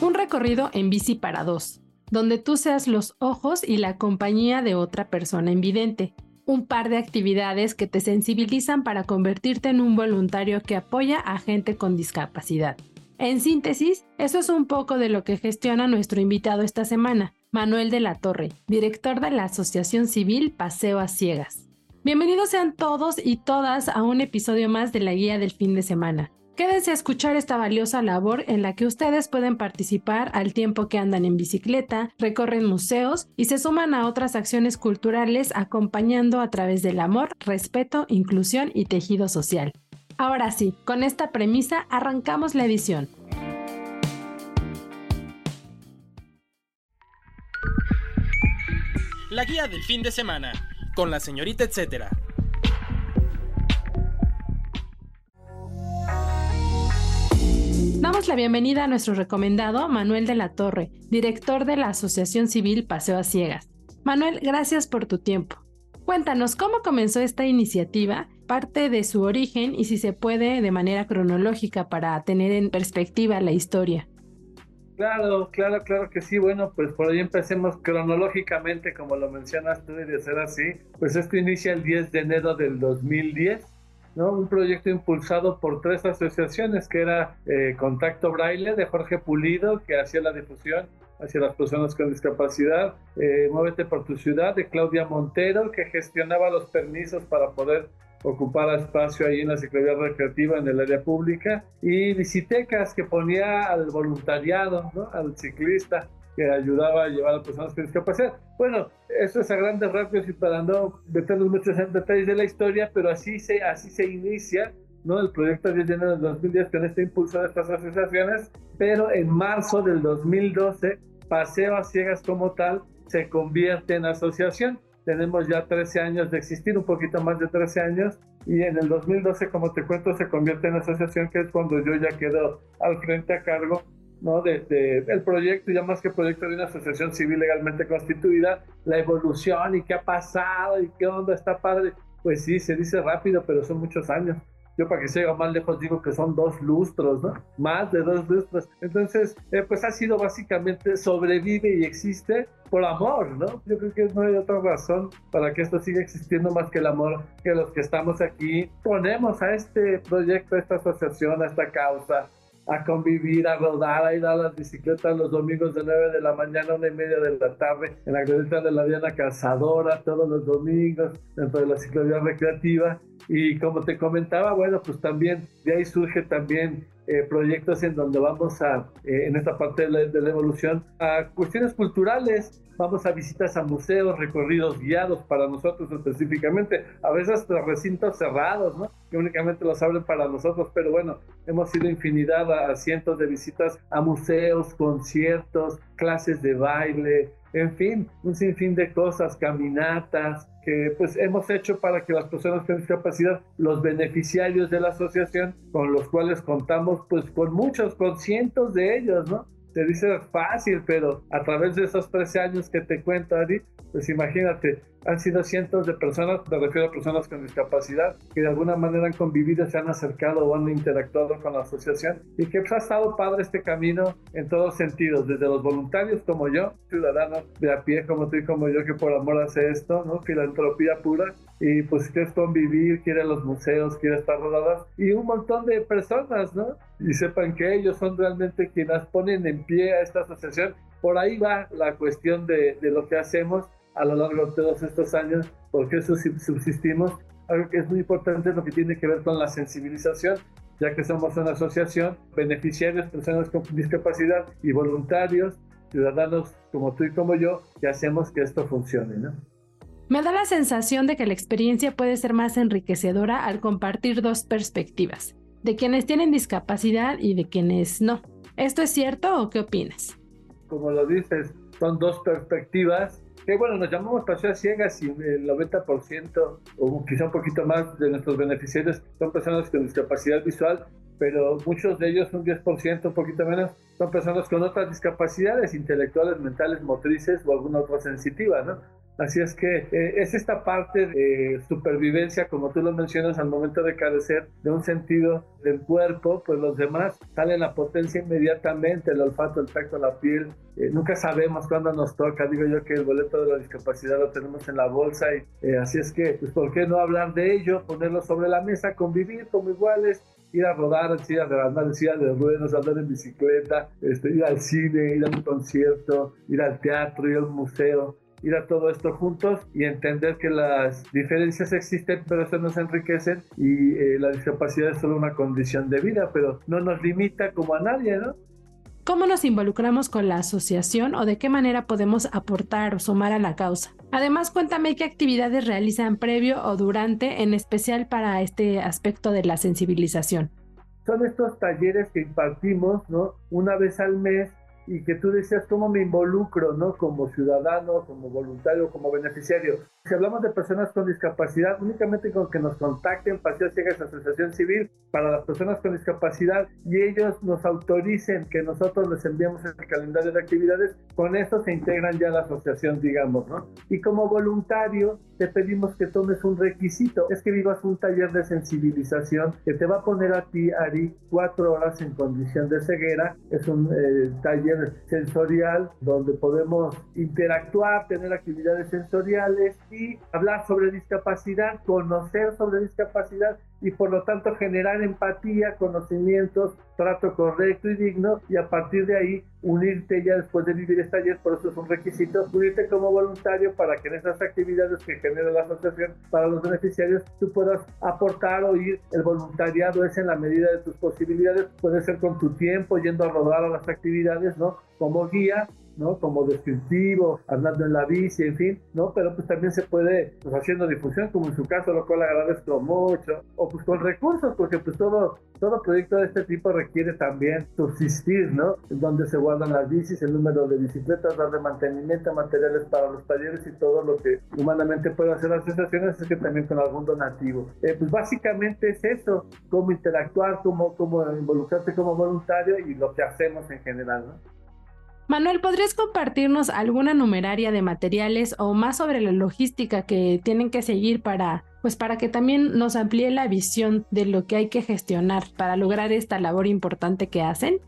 Un recorrido en bici para dos, donde tú seas los ojos y la compañía de otra persona invidente. Un par de actividades que te sensibilizan para convertirte en un voluntario que apoya a gente con discapacidad. En síntesis, eso es un poco de lo que gestiona nuestro invitado esta semana, Manuel de la Torre, director de la Asociación Civil Paseo a Ciegas. Bienvenidos sean todos y todas a un episodio más de la Guía del Fin de Semana. Quédense a escuchar esta valiosa labor en la que ustedes pueden participar al tiempo que andan en bicicleta, recorren museos y se suman a otras acciones culturales acompañando a través del amor, respeto, inclusión y tejido social. Ahora sí, con esta premisa arrancamos la edición. La guía del fin de semana, con la señorita etcétera. Damos la bienvenida a nuestro recomendado Manuel de la Torre, director de la Asociación Civil Paseo a Ciegas. Manuel, gracias por tu tiempo. Cuéntanos cómo comenzó esta iniciativa, parte de su origen y si se puede de manera cronológica para tener en perspectiva la historia. Claro, claro, claro que sí. Bueno, pues por ahí empecemos cronológicamente, como lo mencionas tú, de ser así. Pues esto inicia el 10 de enero del 2010, ¿no? Un proyecto impulsado por tres asociaciones, que era eh, Contacto Braille de Jorge Pulido, que hacía la difusión hacia las personas con discapacidad, eh, Muévete por tu ciudad de Claudia Montero, que gestionaba los permisos para poder ocupar espacio ahí en la ciclovía recreativa en el área pública, y Visitecas, que ponía al voluntariado, ¿no? al ciclista, que ayudaba a llevar a personas con discapacidad. Bueno, eso es a grandes rasgos y para no meternos muchos en detalles de la historia, pero así se, así se inicia ¿no? El proyecto 10 de enero del 2010 con este impulso de estas asociaciones, pero en marzo del 2012 Paseo a Ciegas como tal se convierte en asociación. Tenemos ya 13 años de existir, un poquito más de 13 años, y en el 2012, como te cuento, se convierte en asociación, que es cuando yo ya quedo al frente a cargo ¿no? de, el proyecto, ya más que proyecto de una asociación civil legalmente constituida, la evolución y qué ha pasado y qué onda está padre. Pues sí, se dice rápido, pero son muchos años. Yo para que se llega más lejos digo que son dos lustros, ¿no? Más de dos lustros. Entonces, eh, pues ha sido básicamente sobrevive y existe por amor, ¿no? Yo creo que no hay otra razón para que esto siga existiendo más que el amor que los que estamos aquí ponemos a este proyecto, a esta asociación, a esta causa, a convivir, a rodar, a ir a las bicicletas los domingos de 9 de la mañana a una y media de la tarde en la glorieta de la Diana Cazadora todos los domingos dentro de la ciclovía recreativa. Y como te comentaba, bueno, pues también de ahí surge también eh, proyectos en donde vamos a, eh, en esta parte de la, de la, evolución, a cuestiones culturales, vamos a visitas a museos, recorridos guiados para nosotros específicamente, a veces recintos cerrados, ¿no? Que únicamente los abren para nosotros, pero bueno, hemos ido infinidad a, a cientos de visitas a museos, conciertos, clases de baile, en fin, un sinfín de cosas, caminatas, que pues hemos hecho para que las personas con discapacidad, los beneficiarios de la asociación, con los cuales contamos pues con muchos, con cientos de ellos, ¿no? Se dice fácil, pero a través de esos 13 años que te cuento, Ari, pues imagínate, han sido cientos de personas, me refiero a personas con discapacidad, que de alguna manera han convivido, se han acercado o han interactuado con la asociación y que pues, ha estado padre este camino en todos sentidos, desde los voluntarios como yo, ciudadanos de a pie como tú y como yo, que por amor hace esto, ¿no? Filantropía pura y pues quiere convivir, quiere los museos, quiere estar rodadas y un montón de personas, ¿no? Y sepan que ellos son realmente quienes ponen en pie a esta asociación. Por ahí va la cuestión de, de lo que hacemos a lo largo de todos estos años, porque subsistimos. Algo que es muy importante es lo que tiene que ver con la sensibilización, ya que somos una asociación, beneficiarios, personas con discapacidad y voluntarios, ciudadanos como tú y como yo, que hacemos que esto funcione, ¿no? Me da la sensación de que la experiencia puede ser más enriquecedora al compartir dos perspectivas. de quienes tienen discapacidad y de quienes no. ¿Esto es cierto o qué opinas? Como lo dices, son dos perspectivas que bueno, nos llamamos personas ciegas y el 90% o quizá un poquito más de nuestros beneficiarios son personas con discapacidad visual, pero muchos de ellos, un 10%, un poquito menos, son personas con otras discapacidades intelectuales, mentales, motrices o alguna otra sensitiva, ¿no? Así es que eh, es esta parte de supervivencia, como tú lo mencionas, al momento de carecer de un sentido del cuerpo, pues los demás salen a potencia inmediatamente, el olfato, el tacto, la piel. Eh, nunca sabemos cuándo nos toca. Digo yo que el boleto de la discapacidad lo tenemos en la bolsa y eh, así es que, pues, ¿por qué no hablar de ello? Ponerlo sobre la mesa, convivir como iguales, ir a rodar en silla de andar en silla de ruedas, andar en bicicleta, este, ir al cine, ir a un concierto, ir al teatro, ir al museo ir a todo esto juntos y entender que las diferencias existen, pero eso nos enriquecen y eh, la discapacidad es solo una condición de vida, pero no nos limita como a nadie, ¿no? ¿Cómo nos involucramos con la asociación o de qué manera podemos aportar o sumar a la causa? Además, cuéntame qué actividades realizan previo o durante, en especial para este aspecto de la sensibilización. Son estos talleres que impartimos, ¿no? Una vez al mes y que tú decías cómo me involucro, ¿no? Como ciudadano, como voluntario, como beneficiario. Si hablamos de personas con discapacidad, únicamente con que nos contacten Paseo Ciegas Asociación Civil para las personas con discapacidad y ellos nos autoricen que nosotros les enviemos el calendario de actividades, con eso se integran ya a la asociación, digamos, ¿no? Y como voluntario, te pedimos que tomes un requisito, es que vivas un taller de sensibilización que te va a poner a ti, Ari, cuatro horas en condición de ceguera. Es un eh, taller sensorial donde podemos interactuar, tener actividades sensoriales y hablar sobre discapacidad, conocer sobre discapacidad y por lo tanto generar empatía, conocimientos, trato correcto y digno y a partir de ahí unirte ya después de vivir este taller, por eso es un requisito, unirte como voluntario para que en esas actividades que genera la asociación para los beneficiarios tú puedas aportar o ir, el voluntariado es en la medida de tus posibilidades, puede ser con tu tiempo, yendo a rodar a las actividades, ¿no? Como guía ¿no? Como descriptivo, andando en la bici, en fin, ¿no? Pero pues también se puede, pues haciendo difusión, como en su caso, lo cual agradezco mucho, o pues con recursos, porque pues todo, todo proyecto de este tipo requiere también subsistir, ¿no? Donde se guardan las bicis, el número de bicicletas, darle mantenimiento, materiales para los talleres y todo lo que humanamente puede hacer las asociaciones, es que también con algún donativo. Eh, pues básicamente es eso, cómo interactuar, cómo, cómo involucrarte como voluntario y lo que hacemos en general, ¿no? Manuel, ¿podrías compartirnos alguna numeraria de materiales o más sobre la logística que tienen que seguir para, pues para que también nos amplíe la visión de lo que hay que gestionar para lograr esta labor importante que hacen?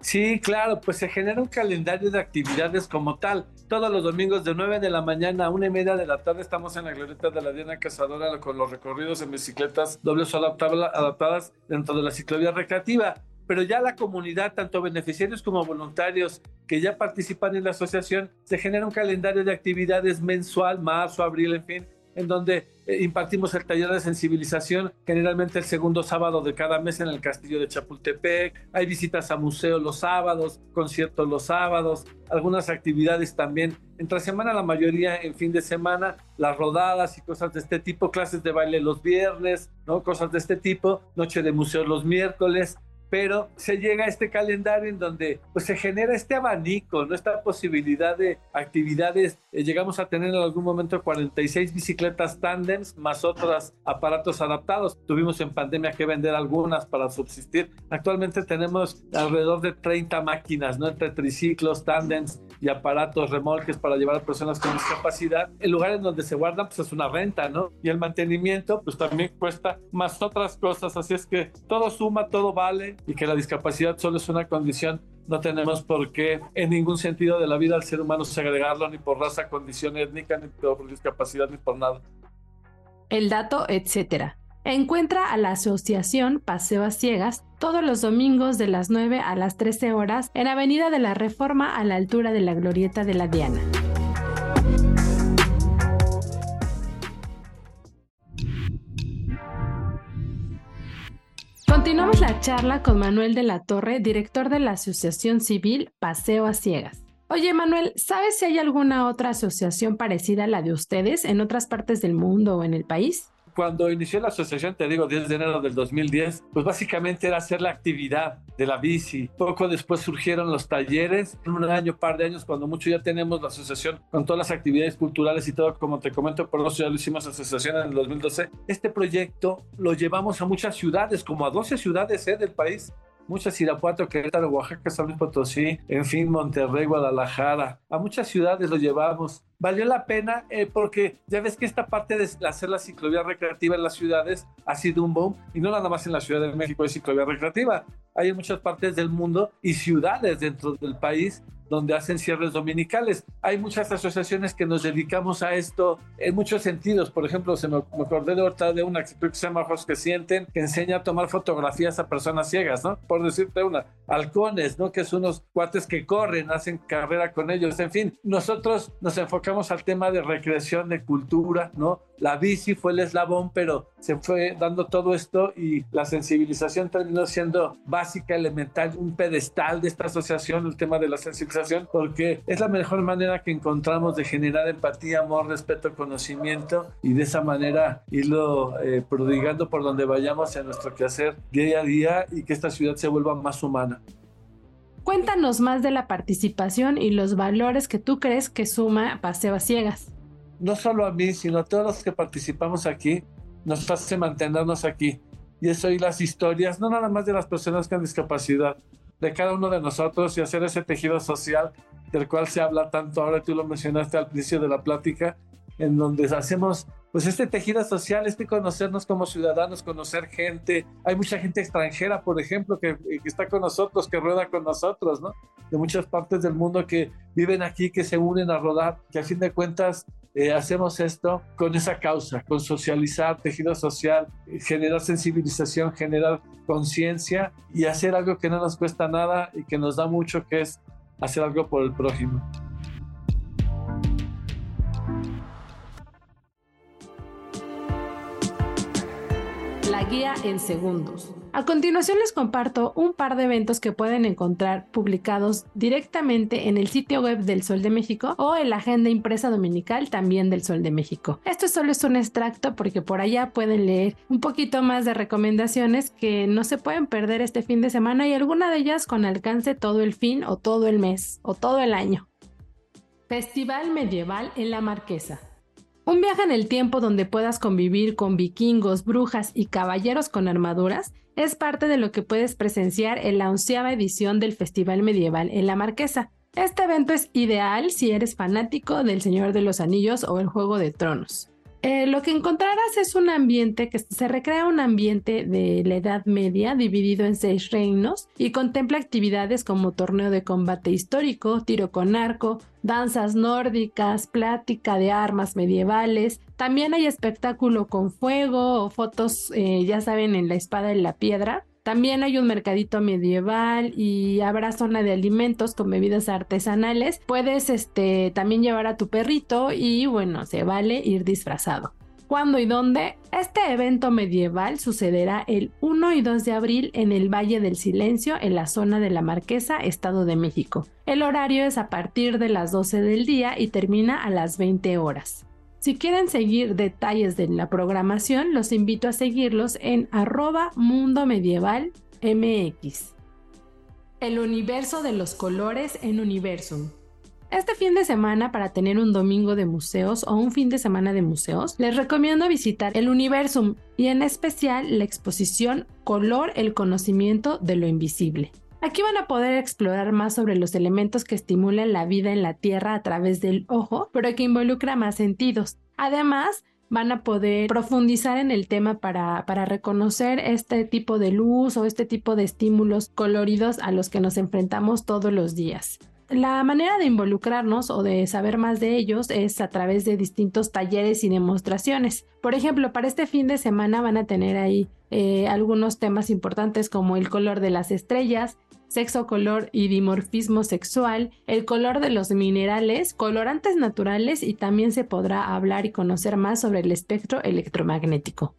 Sí, claro, pues se genera un calendario de actividades como tal. Todos los domingos de 9 de la mañana a 1 y media de la tarde estamos en la glorieta de la Diana Cazadora con los recorridos en bicicletas dobles adaptadas dentro de la ciclovía recreativa pero ya la comunidad, tanto beneficiarios como voluntarios que ya participan en la asociación, se genera un calendario de actividades mensual, marzo, abril, en fin, en donde eh, impartimos el taller de sensibilización, generalmente el segundo sábado de cada mes en el castillo de Chapultepec. Hay visitas a museos los sábados, conciertos los sábados, algunas actividades también. Entre semana, la mayoría en fin de semana, las rodadas y cosas de este tipo, clases de baile los viernes, ¿no? Cosas de este tipo, noche de museos los miércoles pero se llega a este calendario en donde pues, se genera este abanico, ¿no? esta posibilidad de actividades. Eh, llegamos a tener en algún momento 46 bicicletas tandems más otros aparatos adaptados. Tuvimos en pandemia que vender algunas para subsistir. Actualmente tenemos alrededor de 30 máquinas, ¿no? entre triciclos, tandems y aparatos remolques para llevar a personas con discapacidad. El lugar en donde se guardan pues es una renta, ¿no? Y el mantenimiento pues también cuesta más otras cosas, así es que todo suma, todo vale y que la discapacidad solo es una condición no tenemos por qué en ningún sentido de la vida al ser humano segregarlo ni por raza, condición étnica, ni por discapacidad, ni por nada. El dato, etcétera. Encuentra a la asociación Paseo a Ciegas todos los domingos de las 9 a las 13 horas en Avenida de la Reforma a la altura de la Glorieta de la Diana. La charla con Manuel de la Torre, director de la Asociación Civil Paseo a Ciegas. Oye, Manuel, ¿sabes si hay alguna otra asociación parecida a la de ustedes en otras partes del mundo o en el país? Cuando inició la asociación, te digo, 10 de enero del 2010, pues básicamente era hacer la actividad de la bici. Poco después surgieron los talleres. Un año, par de años, cuando mucho ya tenemos la asociación con todas las actividades culturales y todo, como te comento, por eso ya lo hicimos asociación en el 2012. Este proyecto lo llevamos a muchas ciudades, como a 12 ciudades ¿eh? del país muchas Irapuato, Querétaro, Oaxaca, San Luis Potosí, en fin, Monterrey, Guadalajara. A muchas ciudades lo llevamos. Valió la pena eh, porque ya ves que esta parte de hacer la ciclovía recreativa en las ciudades ha sido un boom y no nada más en la Ciudad de México hay ciclovía recreativa. Hay en muchas partes del mundo y ciudades dentro del país donde hacen cierres dominicales. Hay muchas asociaciones que nos dedicamos a esto en muchos sentidos. Por ejemplo, se me, acordé de ahorita de una que se llama que Sienten, que enseña a tomar fotografías a personas ciegas, ¿no? Por decirte una, halcones, ¿no? Que son unos cuates que corren, hacen carrera con ellos. En fin, nosotros nos enfocamos al tema de recreación, de cultura, ¿no? La bici fue el eslabón, pero se fue dando todo esto y la sensibilización terminó siendo básica, elemental, un pedestal de esta asociación, el tema de la sensibilización, porque es la mejor manera que encontramos de generar empatía, amor, respeto, conocimiento y de esa manera irlo eh, prodigando por donde vayamos en nuestro quehacer día a día y que esta ciudad se vuelva más humana. Cuéntanos más de la participación y los valores que tú crees que suma Paseo a Ciegas. No solo a mí, sino a todos los que participamos aquí, nos hace mantenernos aquí. Y es oír las historias, no nada más de las personas con discapacidad, de cada uno de nosotros y hacer ese tejido social del cual se habla tanto ahora, tú lo mencionaste al principio de la plática, en donde hacemos pues este tejido social, este conocernos como ciudadanos, conocer gente. Hay mucha gente extranjera, por ejemplo, que, que, está con nosotros, que rueda con nosotros, ¿no? De muchas partes del mundo que viven aquí, que se unen a rodar, que a fin de cuentas eh, hacemos esto con esa causa, con socializar, tejido social, generar sensibilización, generar conciencia y hacer algo que no nos cuesta nada y que nos da mucho, que es hacer algo por el prójimo. La guía en segundos. A continuación les comparto un par de eventos que pueden encontrar publicados directamente en el sitio web del Sol de México o en la agenda impresa dominical también del Sol de México. Esto solo es un extracto porque por allá pueden leer un poquito más de recomendaciones que no se pueden perder este fin de semana y alguna de ellas con alcance todo el fin o todo el mes o todo el año. Festival Medieval en la Marquesa. Un viaje en el tiempo donde puedas convivir con vikingos, brujas y caballeros con armaduras es parte de lo que puedes presenciar en la onceava edición del Festival Medieval en la Marquesa. Este evento es ideal si eres fanático del Señor de los Anillos o el Juego de Tronos. Eh, lo que encontrarás es un ambiente que se recrea un ambiente de la Edad Media dividido en seis reinos y contempla actividades como torneo de combate histórico, tiro con arco, danzas nórdicas, plática de armas medievales. También hay espectáculo con fuego o fotos, eh, ya saben, en la espada y la piedra. También hay un mercadito medieval y habrá zona de alimentos con bebidas artesanales. Puedes este, también llevar a tu perrito y bueno, se vale ir disfrazado. ¿Cuándo y dónde? Este evento medieval sucederá el 1 y 2 de abril en el Valle del Silencio, en la zona de la Marquesa, Estado de México. El horario es a partir de las 12 del día y termina a las 20 horas. Si quieren seguir detalles de la programación, los invito a seguirlos en arroba mundo medieval mx. El universo de los colores en Universum. Este fin de semana, para tener un domingo de museos o un fin de semana de museos, les recomiendo visitar el Universum y en especial la exposición Color, el conocimiento de lo invisible. Aquí van a poder explorar más sobre los elementos que estimulan la vida en la Tierra a través del ojo, pero que involucra más sentidos. Además, van a poder profundizar en el tema para, para, reconocer este tipo de luz o este tipo de estímulos coloridos a los que nos enfrentamos todos los días. La manera de involucrarnos o de saber más de ellos es a través de distintos talleres y demostraciones. Por ejemplo, para este fin de semana van a tener ahí eh, algunos temas importantes como el color de las estrellas, sexo, color y dimorfismo sexual, el color de los minerales, colorantes naturales y también se podrá hablar y conocer más sobre el espectro electromagnético.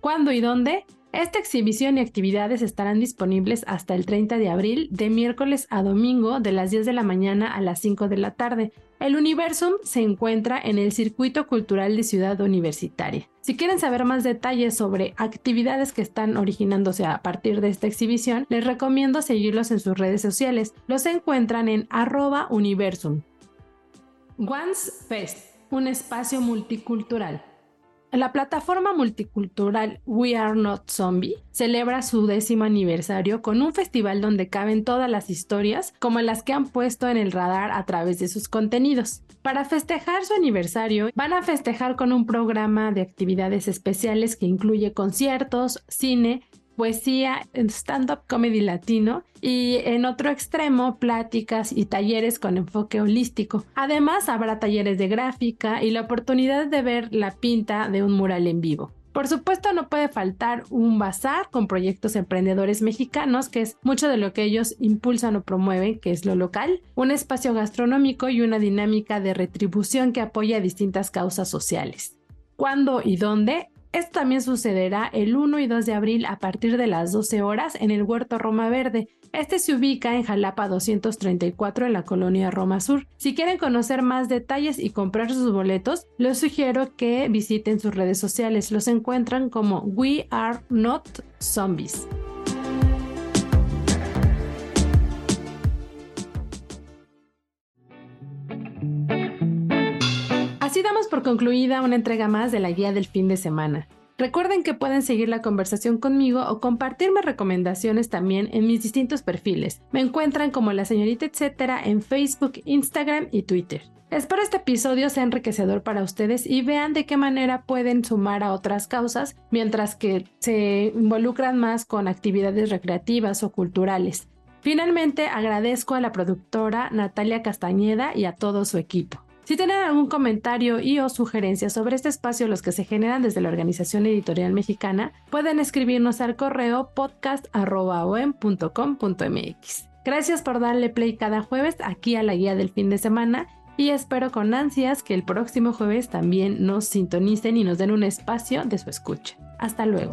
¿Cuándo y dónde? Esta exhibición y actividades estarán disponibles hasta el 30 de abril, de miércoles a domingo, de las 10 de la mañana a las 5 de la tarde. El Universum se encuentra en el Circuito Cultural de Ciudad Universitaria. Si quieren saber más detalles sobre actividades que están originándose a partir de esta exhibición, les recomiendo seguirlos en sus redes sociales. Los encuentran en arroba universum. Once Fest, un espacio multicultural. La plataforma multicultural We Are Not Zombie celebra su décimo aniversario con un festival donde caben todas las historias como las que han puesto en el radar a través de sus contenidos. Para festejar su aniversario, van a festejar con un programa de actividades especiales que incluye conciertos, cine, poesía, stand-up comedy latino y en otro extremo pláticas y talleres con enfoque holístico. Además habrá talleres de gráfica y la oportunidad de ver la pinta de un mural en vivo. Por supuesto no puede faltar un bazar con proyectos emprendedores mexicanos, que es mucho de lo que ellos impulsan o promueven, que es lo local, un espacio gastronómico y una dinámica de retribución que apoya distintas causas sociales. ¿Cuándo y dónde? Esto también sucederá el 1 y 2 de abril a partir de las 12 horas en el Huerto Roma Verde. Este se ubica en Jalapa 234 en la colonia Roma Sur. Si quieren conocer más detalles y comprar sus boletos, les sugiero que visiten sus redes sociales. Los encuentran como We Are Not Zombies. Así damos por concluida una entrega más de la guía del fin de semana. Recuerden que pueden seguir la conversación conmigo o compartirme recomendaciones también en mis distintos perfiles. Me encuentran como la señorita etcétera en Facebook, Instagram y Twitter. Espero este episodio sea enriquecedor para ustedes y vean de qué manera pueden sumar a otras causas mientras que se involucran más con actividades recreativas o culturales. Finalmente agradezco a la productora Natalia Castañeda y a todo su equipo. Si tienen algún comentario y o sugerencia sobre este espacio, los que se generan desde la Organización Editorial Mexicana, pueden escribirnos al correo podcast.com.mx. Gracias por darle play cada jueves aquí a la guía del fin de semana y espero con ansias que el próximo jueves también nos sintonicen y nos den un espacio de su escucha. Hasta luego.